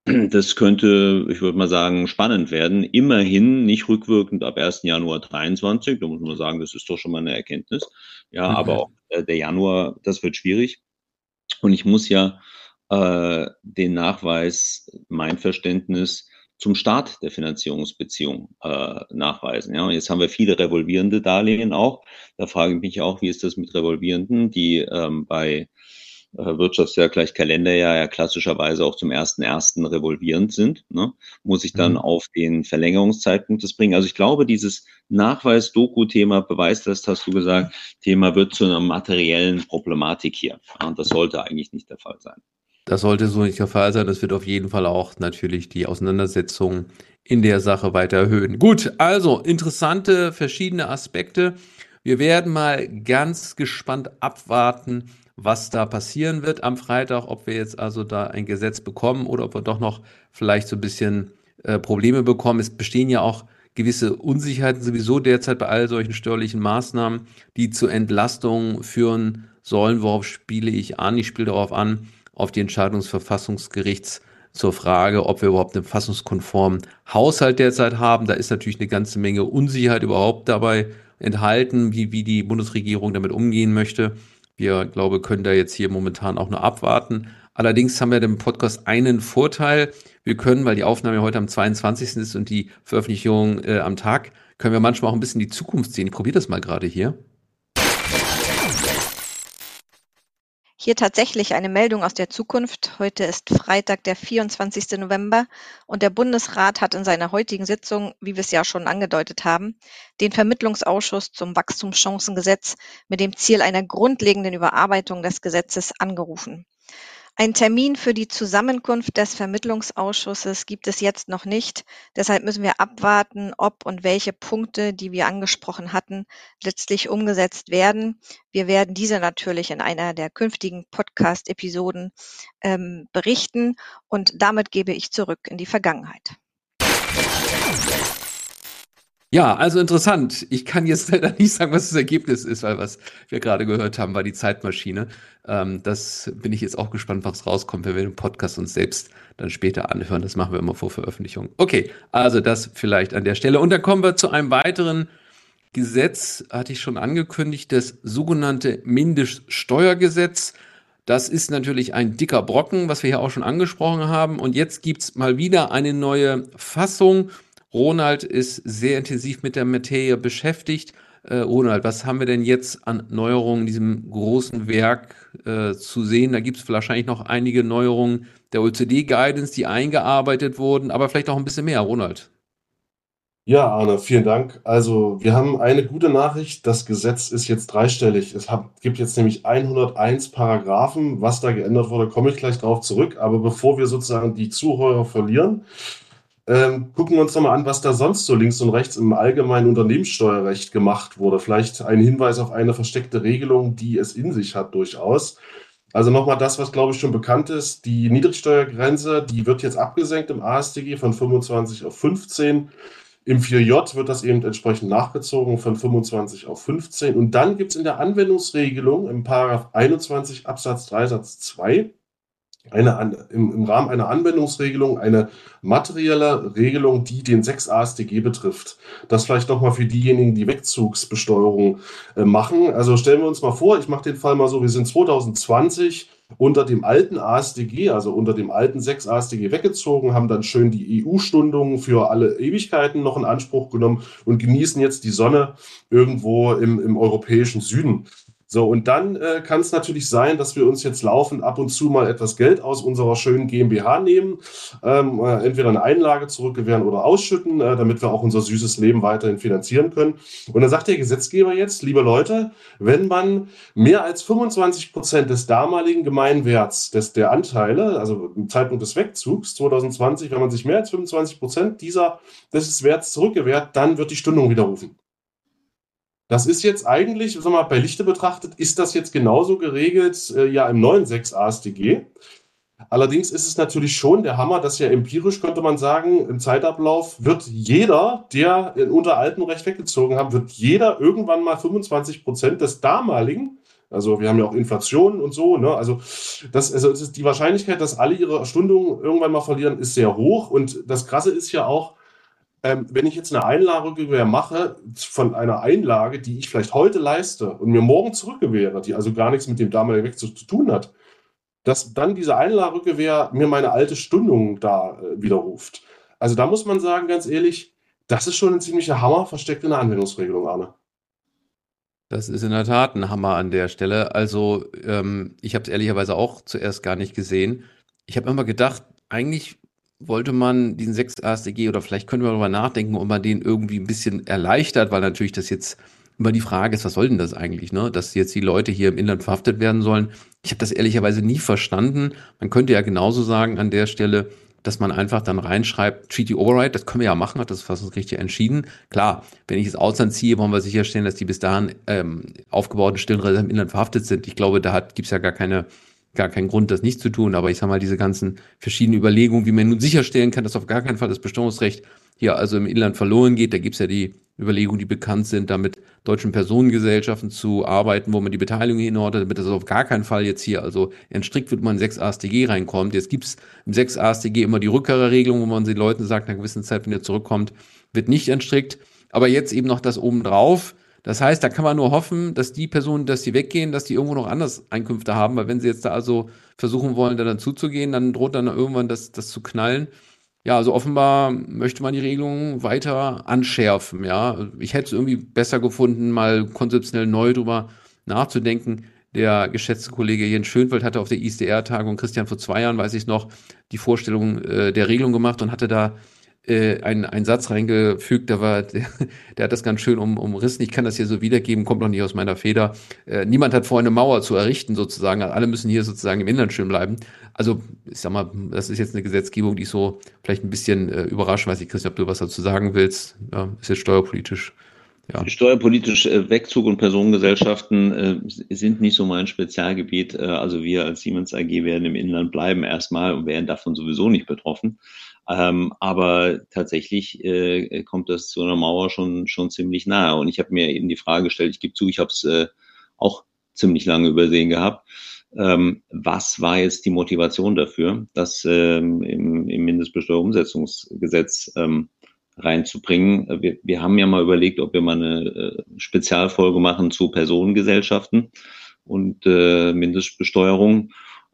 das könnte, ich würde mal sagen, spannend werden. Immerhin nicht rückwirkend ab 1. Januar 23. Da muss man sagen, das ist doch schon mal eine Erkenntnis. Ja, okay. aber auch äh, der Januar, das wird schwierig. Und ich muss ja äh, den Nachweis, mein Verständnis, zum Start der Finanzierungsbeziehung äh, nachweisen. Ja, und jetzt haben wir viele revolvierende Darlehen auch. Da frage ich mich auch, wie ist das mit revolvierenden, die ähm, bei Wirtschaftsjahr gleich Kalenderjahr ja klassischerweise auch zum ersten ersten revolvierend sind. Ne? Muss ich dann mhm. auf den Verlängerungszeitpunkt das bringen? Also ich glaube, dieses Nachweis-Doku-Thema, Beweislast, hast du gesagt, Thema wird zu einer materiellen Problematik hier. Und das sollte eigentlich nicht der Fall sein. Das sollte so nicht der Fall sein. Das wird auf jeden Fall auch natürlich die Auseinandersetzung in der Sache weiter erhöhen. Gut, also interessante verschiedene Aspekte. Wir werden mal ganz gespannt abwarten, was da passieren wird am Freitag, ob wir jetzt also da ein Gesetz bekommen oder ob wir doch noch vielleicht so ein bisschen äh, Probleme bekommen. Es bestehen ja auch gewisse Unsicherheiten sowieso derzeit bei all solchen steuerlichen Maßnahmen, die zu Entlastungen führen sollen. Worauf spiele ich an? Ich spiele darauf an, auf die Entscheidung des Verfassungsgerichts zur Frage, ob wir überhaupt einen fassungskonformen Haushalt derzeit haben. Da ist natürlich eine ganze Menge Unsicherheit überhaupt dabei enthalten, wie, wie die Bundesregierung damit umgehen möchte. Wir, glaube, können da jetzt hier momentan auch nur abwarten. Allerdings haben wir dem Podcast einen Vorteil. Wir können, weil die Aufnahme heute am 22. ist und die Veröffentlichung äh, am Tag, können wir manchmal auch ein bisschen die Zukunft sehen. Ich probiere das mal gerade hier. Hier tatsächlich eine Meldung aus der Zukunft. Heute ist Freitag, der 24. November und der Bundesrat hat in seiner heutigen Sitzung, wie wir es ja schon angedeutet haben, den Vermittlungsausschuss zum Wachstumschancengesetz mit dem Ziel einer grundlegenden Überarbeitung des Gesetzes angerufen. Ein Termin für die Zusammenkunft des Vermittlungsausschusses gibt es jetzt noch nicht. Deshalb müssen wir abwarten, ob und welche Punkte, die wir angesprochen hatten, letztlich umgesetzt werden. Wir werden diese natürlich in einer der künftigen Podcast-Episoden ähm, berichten und damit gebe ich zurück in die Vergangenheit. Ja, also interessant. Ich kann jetzt leider nicht sagen, was das Ergebnis ist, weil was wir gerade gehört haben, war die Zeitmaschine. Ähm, das bin ich jetzt auch gespannt, was rauskommt, wenn wir den Podcast uns selbst dann später anhören. Das machen wir immer vor Veröffentlichung. Okay, also das vielleicht an der Stelle. Und dann kommen wir zu einem weiteren Gesetz, hatte ich schon angekündigt, das sogenannte Mindeststeuergesetz. Das ist natürlich ein dicker Brocken, was wir hier auch schon angesprochen haben. Und jetzt gibt's mal wieder eine neue Fassung. Ronald ist sehr intensiv mit der Materie beschäftigt. Äh, Ronald, was haben wir denn jetzt an Neuerungen in diesem großen Werk äh, zu sehen? Da gibt es wahrscheinlich noch einige Neuerungen der OECD-Guidance, die eingearbeitet wurden, aber vielleicht auch ein bisschen mehr, Ronald. Ja, Arne, vielen Dank. Also, wir haben eine gute Nachricht. Das Gesetz ist jetzt dreistellig. Es hat, gibt jetzt nämlich 101 Paragraphen. Was da geändert wurde, komme ich gleich darauf zurück. Aber bevor wir sozusagen die Zuhörer verlieren, ähm, gucken wir uns doch mal an, was da sonst so links und rechts im allgemeinen Unternehmenssteuerrecht gemacht wurde. Vielleicht ein Hinweis auf eine versteckte Regelung, die es in sich hat durchaus. Also nochmal das, was glaube ich schon bekannt ist. Die Niedrigsteuergrenze, die wird jetzt abgesenkt im AStG von 25 auf 15. Im 4J wird das eben entsprechend nachgezogen von 25 auf 15. Und dann gibt es in der Anwendungsregelung im Paragraph 21 Absatz 3 Satz 2 eine, im, im Rahmen einer Anwendungsregelung eine materielle Regelung, die den 6 ASDG betrifft. Das vielleicht nochmal für diejenigen, die Wegzugsbesteuerung äh, machen. Also stellen wir uns mal vor, ich mache den Fall mal so, wir sind 2020 unter dem alten ASDG, also unter dem alten 6 ASDG weggezogen, haben dann schön die EU-Stundungen für alle Ewigkeiten noch in Anspruch genommen und genießen jetzt die Sonne irgendwo im, im europäischen Süden. So, und dann äh, kann es natürlich sein, dass wir uns jetzt laufend ab und zu mal etwas Geld aus unserer schönen GmbH nehmen, ähm, äh, entweder eine Einlage zurückgewähren oder ausschütten, äh, damit wir auch unser süßes Leben weiterhin finanzieren können. Und dann sagt der Gesetzgeber jetzt, liebe Leute, wenn man mehr als 25 Prozent des damaligen Gemeinwerts des, der Anteile, also im Zeitpunkt des Wegzugs 2020, wenn man sich mehr als 25 Prozent dieser des Werts zurückgewährt, dann wird die Stundung widerrufen. Das ist jetzt eigentlich, sag mal, bei Lichte betrachtet, ist das jetzt genauso geregelt, äh, ja, im neuen 6 ASDG. Allerdings ist es natürlich schon der Hammer, dass ja empirisch, könnte man sagen, im Zeitablauf wird jeder, der unter altem Recht weggezogen hat, wird jeder irgendwann mal 25 Prozent des damaligen, also wir haben ja auch Inflation und so, ne? also, das, also die Wahrscheinlichkeit, dass alle ihre Stundungen irgendwann mal verlieren, ist sehr hoch. Und das Krasse ist ja auch, ähm, wenn ich jetzt eine Einlagerückgewehr mache von einer Einlage, die ich vielleicht heute leiste und mir morgen zurückgewehre, die also gar nichts mit dem damaligen Wechsel zu tun hat, dass dann diese Einlagerückgewehr mir meine alte Stundung da äh, widerruft. Also da muss man sagen, ganz ehrlich, das ist schon ein ziemlicher Hammer versteckt in der Anwendungsregelung, Arne. Das ist in der Tat ein Hammer an der Stelle. Also ähm, ich habe es ehrlicherweise auch zuerst gar nicht gesehen. Ich habe immer gedacht, eigentlich wollte man diesen 6 ASDG oder vielleicht können wir darüber nachdenken, ob man den irgendwie ein bisschen erleichtert, weil natürlich das jetzt immer die Frage ist, was soll denn das eigentlich, ne? Dass jetzt die Leute hier im Inland verhaftet werden sollen. Ich habe das ehrlicherweise nie verstanden. Man könnte ja genauso sagen an der Stelle, dass man einfach dann reinschreibt, Treaty Override, das können wir ja machen, hat das Verfassungsgericht richtig entschieden. Klar, wenn ich ins Ausland ziehe, wollen wir sicherstellen, dass die bis dahin ähm, aufgebauten stillen im Inland verhaftet sind. Ich glaube, da gibt es ja gar keine gar keinen Grund, das nicht zu tun. Aber ich sage mal, diese ganzen verschiedenen Überlegungen, wie man nun sicherstellen kann, dass auf gar keinen Fall das Bestimmungsrecht hier also im Inland verloren geht. Da gibt es ja die Überlegungen, die bekannt sind, damit deutschen Personengesellschaften zu arbeiten, wo man die Beteiligung hinordnet, damit das auf gar keinen Fall jetzt hier also entstrickt wird, man in 6 AStG reinkommt. Jetzt gibt es im 6 AStG immer die Rückkehrerregelung, wo man den Leuten sagt, nach einer gewissen Zeit, wenn ihr zurückkommt, wird nicht entstrickt. Aber jetzt eben noch das obendrauf. Das heißt, da kann man nur hoffen, dass die Personen, dass sie weggehen, dass die irgendwo noch anders Einkünfte haben, weil wenn sie jetzt da also versuchen wollen, da dann zuzugehen, dann droht dann irgendwann das, das zu knallen. Ja, also offenbar möchte man die Regelungen weiter anschärfen, ja. Ich hätte es irgendwie besser gefunden, mal konzeptionell neu drüber nachzudenken. Der geschätzte Kollege Jens Schönfeld hatte auf der ISDR-Tagung, Christian vor zwei Jahren, weiß ich noch, die Vorstellung äh, der Regelung gemacht und hatte da äh, einen, einen Satz reingefügt, der war, der, der hat das ganz schön um, umrissen. Ich kann das hier so wiedergeben, kommt noch nicht aus meiner Feder. Äh, niemand hat vor, eine Mauer zu errichten, sozusagen. Alle müssen hier sozusagen im Inland schön bleiben. Also, ich sag mal, das ist jetzt eine Gesetzgebung, die so vielleicht ein bisschen äh, überrascht. Weiß ich, Christian, ob du was dazu sagen willst. Ja, ist jetzt steuerpolitisch. Ja. Steuerpolitisch äh, Wegzug und Personengesellschaften äh, sind nicht so mein Spezialgebiet. Äh, also wir als Siemens AG werden im Inland bleiben erstmal und wären davon sowieso nicht betroffen. Ähm, aber tatsächlich äh, kommt das zu einer Mauer schon, schon ziemlich nahe. Und ich habe mir eben die Frage gestellt, ich gebe zu, ich habe es äh, auch ziemlich lange übersehen gehabt. Ähm, was war jetzt die Motivation dafür, das ähm, im, im Mindestbesteuerungsumsetzungsgesetz ähm, reinzubringen? Wir, wir haben ja mal überlegt, ob wir mal eine äh, Spezialfolge machen zu Personengesellschaften und äh, Mindestbesteuerung.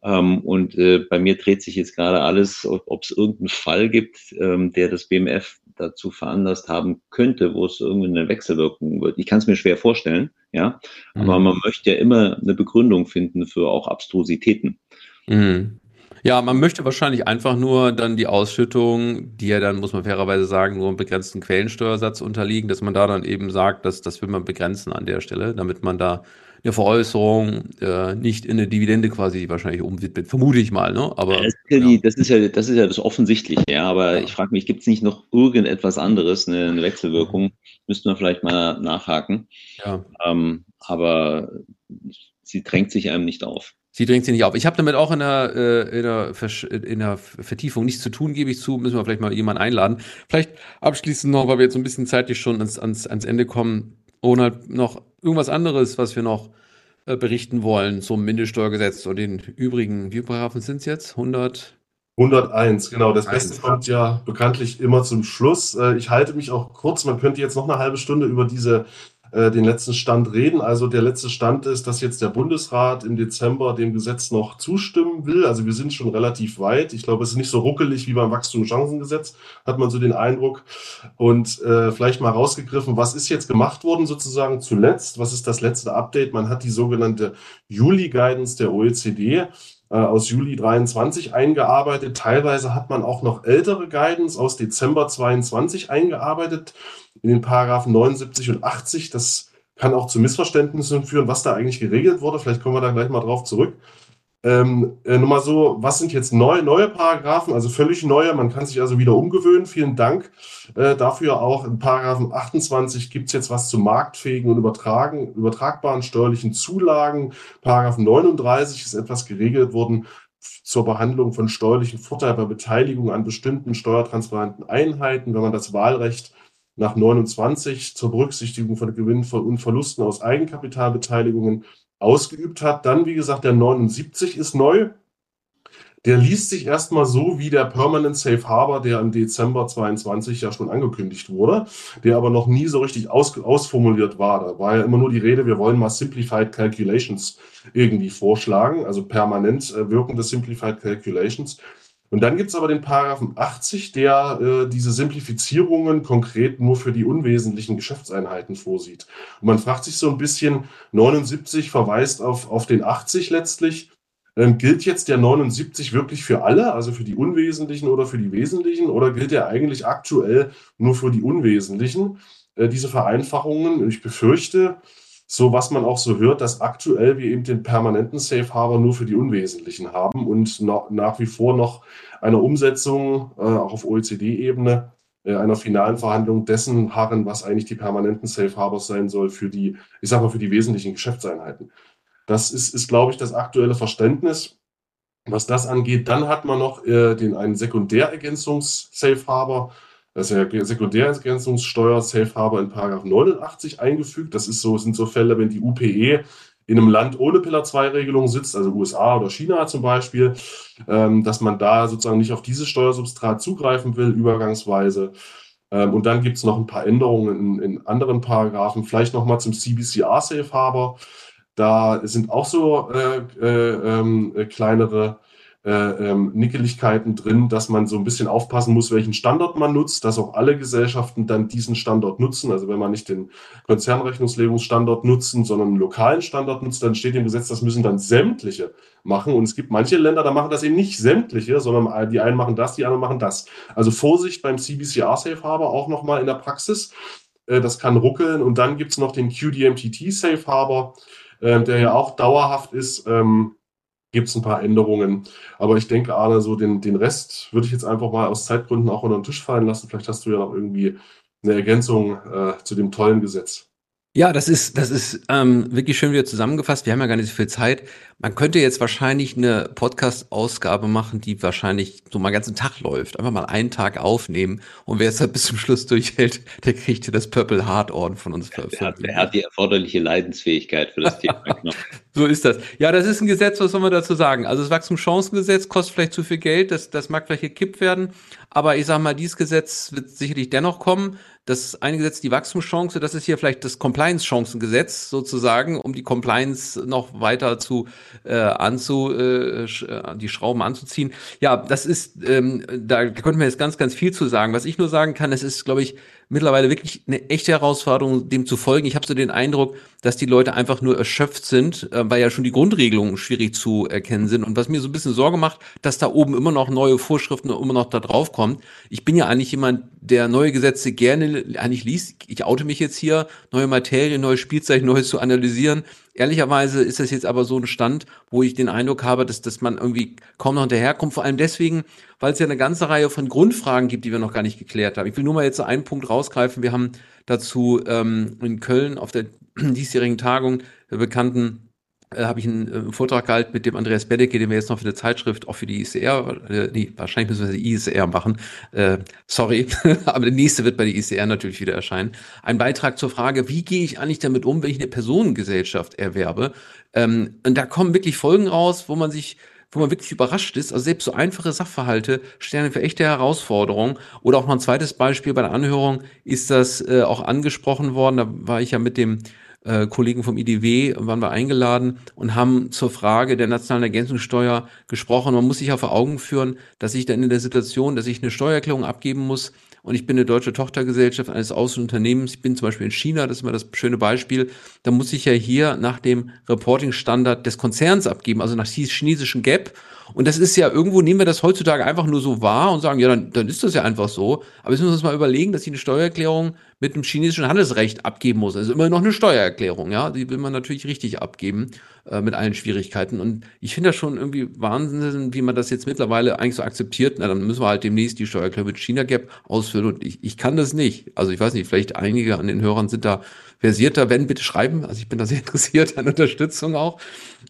Ähm, und äh, bei mir dreht sich jetzt gerade alles, ob es irgendeinen Fall gibt, ähm, der das BMF dazu veranlasst haben könnte, wo es irgendeine Wechselwirkung wird. Ich kann es mir schwer vorstellen, ja, mhm. aber man möchte ja immer eine Begründung finden für auch Abstrusitäten. Mhm. Ja, man möchte wahrscheinlich einfach nur dann die Ausschüttung, die ja dann, muss man fairerweise sagen, nur einem begrenzten Quellensteuersatz unterliegen, dass man da dann eben sagt, dass das will man begrenzen an der Stelle, damit man da eine Veräußerung äh, nicht in eine Dividende quasi wahrscheinlich umwidmet, vermute ich mal. Ne? Aber, das, ist ja, die, das, ist ja, das ist ja das Offensichtliche, ja. Aber ja. ich frage mich, gibt es nicht noch irgendetwas anderes, eine, eine Wechselwirkung? Müssten wir vielleicht mal nachhaken. Ja. Ähm, aber sie drängt sich einem nicht auf. Sie drängt sich nicht auf. Ich habe damit auch in der, äh, in, der in der Vertiefung nichts zu tun, gebe ich zu. Müssen wir vielleicht mal jemanden einladen. Vielleicht abschließend noch, weil wir jetzt so ein bisschen zeitlich schon ans, ans, ans Ende kommen. Ronald, noch irgendwas anderes, was wir noch äh, berichten wollen zum Mindeststeuergesetz und den übrigen, wie Paragraphen sind es jetzt? 100? 101, genau. Das Beste kommt ja bekanntlich immer zum Schluss. Äh, ich halte mich auch kurz. Man könnte jetzt noch eine halbe Stunde über diese äh, den letzten Stand reden. Also der letzte Stand ist, dass jetzt der Bundesrat im Dezember dem Gesetz noch zustimmen will. Also wir sind schon relativ weit. Ich glaube, es ist nicht so ruckelig wie beim Wachstumschancengesetz, hat man so den Eindruck. Und äh, vielleicht mal rausgegriffen, was ist jetzt gemacht worden sozusagen zuletzt? Was ist das letzte Update? Man hat die sogenannte Juli-Guidance der OECD äh, aus Juli 23 eingearbeitet. Teilweise hat man auch noch ältere Guidance aus Dezember 22 eingearbeitet in den Paragraphen 79 und 80. Das kann auch zu Missverständnissen führen, was da eigentlich geregelt wurde. Vielleicht kommen wir da gleich mal drauf zurück. Ähm, äh, nur mal so, was sind jetzt neue, neue Paragraphen, also völlig neue, man kann sich also wieder umgewöhnen. Vielen Dank äh, dafür auch. In Paragraphen 28 gibt es jetzt was zu marktfähigen und übertragen, übertragbaren steuerlichen Zulagen. Paragraph 39 ist etwas geregelt worden zur Behandlung von steuerlichen Vorteilen bei Beteiligung an bestimmten steuertransparenten Einheiten, wenn man das Wahlrecht nach 29 zur Berücksichtigung von Gewinnen und Verlusten aus Eigenkapitalbeteiligungen ausgeübt hat. Dann, wie gesagt, der 79 ist neu. Der liest sich erstmal so wie der Permanent Safe Harbor, der im Dezember 22 ja schon angekündigt wurde, der aber noch nie so richtig aus, ausformuliert war. Da war ja immer nur die Rede, wir wollen mal Simplified Calculations irgendwie vorschlagen, also permanent äh, wirkende Simplified Calculations. Und dann gibt es aber den Paragraphen 80, der äh, diese Simplifizierungen konkret nur für die unwesentlichen Geschäftseinheiten vorsieht. Und man fragt sich so ein bisschen, 79 verweist auf, auf den 80 letztlich. Ähm, gilt jetzt der 79 wirklich für alle, also für die Unwesentlichen oder für die Wesentlichen, oder gilt er eigentlich aktuell nur für die Unwesentlichen? Äh, diese Vereinfachungen, ich befürchte, so was man auch so hört, dass aktuell wir eben den permanenten Safe Harbor nur für die Unwesentlichen haben und nach wie vor noch einer Umsetzung, äh, auch auf OECD-Ebene, äh, einer finalen Verhandlung dessen harren, was eigentlich die permanenten Safe Harbors sein soll für die, ich sag mal, für die wesentlichen Geschäftseinheiten. Das ist, ist glaube ich, das aktuelle Verständnis. Was das angeht, dann hat man noch äh, den einen Sekundärergänzungs-Safe Harbor, das ist ja Sekundärergänzungssteuer Safe Harbor in Paragraph 89 eingefügt. Das ist so, sind so Fälle, wenn die UPE in einem Land ohne Pillar 2 Regelung sitzt, also USA oder China zum Beispiel, ähm, dass man da sozusagen nicht auf dieses Steuersubstrat zugreifen will, übergangsweise. Ähm, und dann gibt es noch ein paar Änderungen in, in anderen Paragraphen. Vielleicht nochmal zum CBCR Safe Harbor. Da sind auch so äh, äh, äh, kleinere äh, ähm, Nickeligkeiten drin, dass man so ein bisschen aufpassen muss, welchen Standort man nutzt, dass auch alle Gesellschaften dann diesen Standort nutzen. Also wenn man nicht den Konzernrechnungslegungsstandort nutzen, sondern einen lokalen Standort nutzt, dann steht im Gesetz, das müssen dann sämtliche machen. Und es gibt manche Länder, da machen das eben nicht sämtliche, sondern die einen machen das, die anderen machen das. Also Vorsicht beim CBCR Safe Harbor auch nochmal in der Praxis. Äh, das kann ruckeln. Und dann gibt es noch den QDMTT Safe Harbor, äh, der ja auch dauerhaft ist. Ähm, gibt es ein paar Änderungen. Aber ich denke, Arne, so den, den Rest würde ich jetzt einfach mal aus Zeitgründen auch unter den Tisch fallen lassen. Vielleicht hast du ja noch irgendwie eine Ergänzung äh, zu dem tollen Gesetz. Ja, das ist, das ist ähm, wirklich schön wieder zusammengefasst. Wir haben ja gar nicht so viel Zeit. Man könnte jetzt wahrscheinlich eine Podcast-Ausgabe machen, die wahrscheinlich so mal einen ganzen Tag läuft. Einfach mal einen Tag aufnehmen und wer es halt bis zum Schluss durchhält, der kriegt hier das Purple Heart Orden von uns. Er hat, er hat die erforderliche Leidensfähigkeit für das Thema. Genau. so ist das. Ja, das ist ein Gesetz, was soll man dazu sagen? Also das Wachstumschancengesetz kostet vielleicht zu viel Geld, das, das mag vielleicht gekippt werden, aber ich sag mal, dieses Gesetz wird sicherlich dennoch kommen. Das eine Gesetz, die Wachstumschance, das ist hier vielleicht das Compliance-Chancengesetz sozusagen, um die Compliance noch weiter zu äh, anzu, äh, äh, die Schrauben anzuziehen. Ja, das ist, ähm, da könnten wir jetzt ganz, ganz viel zu sagen. Was ich nur sagen kann, es ist, glaube ich, mittlerweile wirklich eine echte Herausforderung, dem zu folgen. Ich habe so den Eindruck, dass die Leute einfach nur erschöpft sind, äh, weil ja schon die Grundregelungen schwierig zu erkennen sind. Und was mir so ein bisschen Sorge macht, dass da oben immer noch neue Vorschriften immer noch da drauf kommen. Ich bin ja eigentlich jemand, der neue Gesetze gerne eigentlich liest. Ich oute mich jetzt hier, neue Materie, neue Spielzeichen, Neues zu analysieren. Ehrlicherweise ist das jetzt aber so ein Stand, wo ich den Eindruck habe, dass, dass man irgendwie kaum noch hinterherkommt. Vor allem deswegen, weil es ja eine ganze Reihe von Grundfragen gibt, die wir noch gar nicht geklärt haben. Ich will nur mal jetzt einen Punkt rausgreifen. Wir haben dazu ähm, in Köln auf der diesjährigen Tagung der bekannten äh, habe ich einen äh, Vortrag gehalten mit dem Andreas Bedecke, den wir jetzt noch für eine Zeitschrift, auch für die ICR, äh, nee, wahrscheinlich müssen wir die ICR machen, äh, sorry, aber der nächste wird bei der ICR natürlich wieder erscheinen. Ein Beitrag zur Frage, wie gehe ich eigentlich damit um, wenn ich eine Personengesellschaft erwerbe? Ähm, und da kommen wirklich Folgen raus, wo man sich wo man wirklich überrascht ist. Also selbst so einfache Sachverhalte stellen für echte Herausforderungen. Oder auch noch ein zweites Beispiel bei der Anhörung ist das äh, auch angesprochen worden. Da war ich ja mit dem äh, Kollegen vom IDW waren wir eingeladen und haben zur Frage der nationalen Ergänzungssteuer gesprochen. Man muss sich ja vor Augen führen, dass ich dann in der Situation, dass ich eine Steuererklärung abgeben muss und ich bin eine deutsche Tochtergesellschaft eines Außenunternehmens. Ich bin zum Beispiel in China, das ist mal das schöne Beispiel. Da muss ich ja hier nach dem Reporting-Standard des Konzerns abgeben, also nach chinesischen Gap. Und das ist ja irgendwo, nehmen wir das heutzutage einfach nur so wahr und sagen, ja, dann, dann ist das ja einfach so. Aber jetzt müssen wir uns mal überlegen, dass ich eine Steuererklärung mit dem chinesischen Handelsrecht abgeben muss. Also immer noch eine Steuererklärung, ja. Die will man natürlich richtig abgeben, äh, mit allen Schwierigkeiten. Und ich finde das schon irgendwie Wahnsinn, wie man das jetzt mittlerweile eigentlich so akzeptiert. Na, dann müssen wir halt demnächst die Steuererklärung mit China Gap ausfüllen. Und ich, ich kann das nicht. Also ich weiß nicht, vielleicht einige an den Hörern sind da versierter, wenn, bitte schreiben. Also ich bin da sehr interessiert an Unterstützung auch.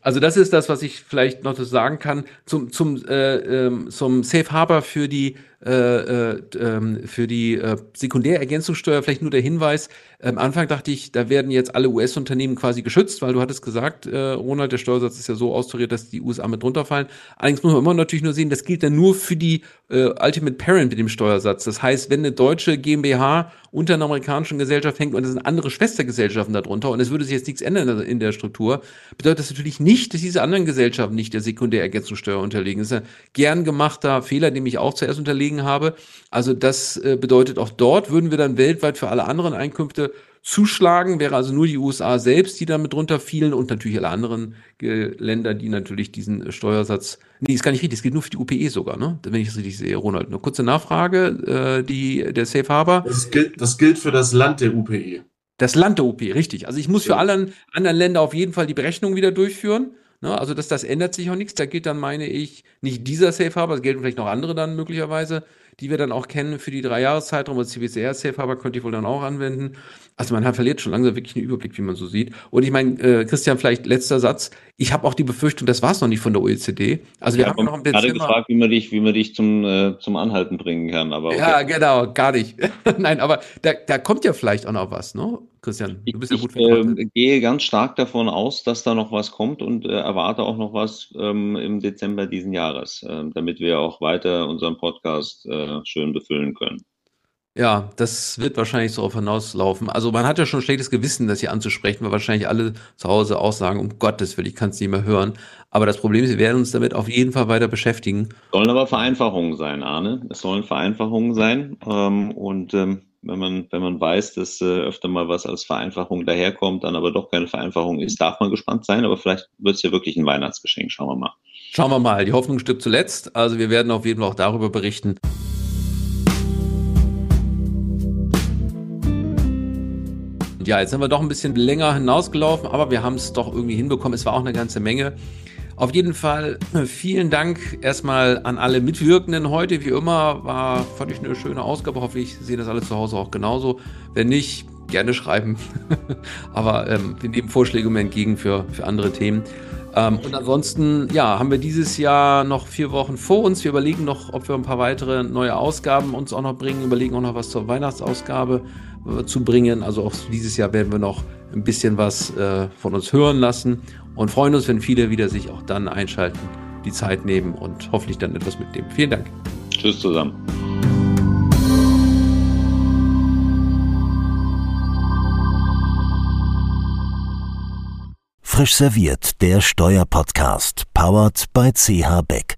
Also das ist das, was ich vielleicht noch sagen kann zum, zum, äh, ähm, zum Safe Harbor für die äh, äh, ähm, für die äh, Sekundärergänzungssteuer vielleicht nur der Hinweis. Am Anfang dachte ich, da werden jetzt alle US-Unternehmen quasi geschützt, weil du hattest gesagt, äh, Ronald, der Steuersatz ist ja so austariert, dass die USA mit runterfallen. Allerdings muss man immer natürlich nur sehen, das gilt dann nur für die äh, Ultimate Parent mit dem Steuersatz. Das heißt, wenn eine deutsche GmbH unter einer amerikanischen Gesellschaft hängt und es sind andere Schwestergesellschaften darunter und es würde sich jetzt nichts ändern in der Struktur, bedeutet das natürlich nicht, dass diese anderen Gesellschaften nicht der Sekundärergänzungssteuer unterliegen. Das ist ein gern gemachter Fehler, den ich auch zuerst unterlegen habe. Also das äh, bedeutet, auch dort würden wir dann weltweit für alle anderen Einkünfte zuschlagen, wäre also nur die USA selbst, die damit drunter fielen und natürlich alle anderen äh, Länder, die natürlich diesen Steuersatz, nee, ist gar nicht richtig, das gilt nur für die UPE sogar, ne? Wenn ich es richtig sehe, Ronald. Eine kurze Nachfrage, äh, die, der Safe Harbor. Das gilt, das gilt für das Land der UPE. Das Land der UPE, richtig. Also ich muss für alle anderen Länder auf jeden Fall die Berechnung wieder durchführen. Ne? Also das, das ändert sich auch nichts. Da gilt dann, meine ich, nicht dieser Safe Harbor, es gelten vielleicht noch andere dann möglicherweise die wir dann auch kennen für die drei Jahreszeitraum. Das CBCR Safe Harbor könnte ich wohl dann auch anwenden. Also man verliert schon langsam wirklich einen Überblick, wie man so sieht. Und ich meine, äh, Christian, vielleicht letzter Satz. Ich habe auch die Befürchtung, das war es noch nicht von der OECD. Also wir ja, haben noch im Dezember. gerade gefragt, wie man dich, wie man dich zum, äh, zum Anhalten bringen kann. Aber okay. Ja, genau, gar nicht. Nein, aber da, da kommt ja vielleicht auch noch was, ne? Christian, du bist ich, ja gut Ich äh, gehe ganz stark davon aus, dass da noch was kommt und äh, erwarte auch noch was ähm, im Dezember diesen Jahres, äh, damit wir auch weiter unseren Podcast äh, schön befüllen können. Ja, das wird wahrscheinlich so auf hinauslaufen. Also man hat ja schon ein schlechtes Gewissen, das hier anzusprechen, weil wahrscheinlich alle zu Hause auch sagen, um Gottes Willen, ich kann es nicht mehr hören. Aber das Problem ist, wir werden uns damit auf jeden Fall weiter beschäftigen. Sollen aber Vereinfachungen sein, Arne. Es sollen Vereinfachungen sein. Ähm, und ähm, wenn man, wenn man weiß, dass äh, öfter mal was als Vereinfachung daherkommt, dann aber doch keine Vereinfachung ist, darf man gespannt sein. Aber vielleicht wird es ja wirklich ein Weihnachtsgeschenk. Schauen wir mal. Schauen wir mal. Die Hoffnung stirbt zuletzt. Also wir werden auf jeden Fall auch darüber berichten. Ja, jetzt sind wir doch ein bisschen länger hinausgelaufen, aber wir haben es doch irgendwie hinbekommen. Es war auch eine ganze Menge. Auf jeden Fall äh, vielen Dank erstmal an alle Mitwirkenden heute. Wie immer war, fand ich eine schöne Ausgabe. Hoffe ich, sehen das alle zu Hause auch genauso. Wenn nicht, gerne schreiben. aber ähm, wir nehmen Vorschläge immer entgegen für, für andere Themen. Ähm, und ansonsten, ja, haben wir dieses Jahr noch vier Wochen vor uns. Wir überlegen noch, ob wir ein paar weitere neue Ausgaben uns auch noch bringen, überlegen auch noch was zur Weihnachtsausgabe zu bringen. Also auch dieses Jahr werden wir noch ein bisschen was äh, von uns hören lassen und freuen uns, wenn viele wieder sich auch dann einschalten, die Zeit nehmen und hoffentlich dann etwas mitnehmen. Vielen Dank. Tschüss zusammen. Frisch serviert, der Steuerpodcast, powered by CH Beck.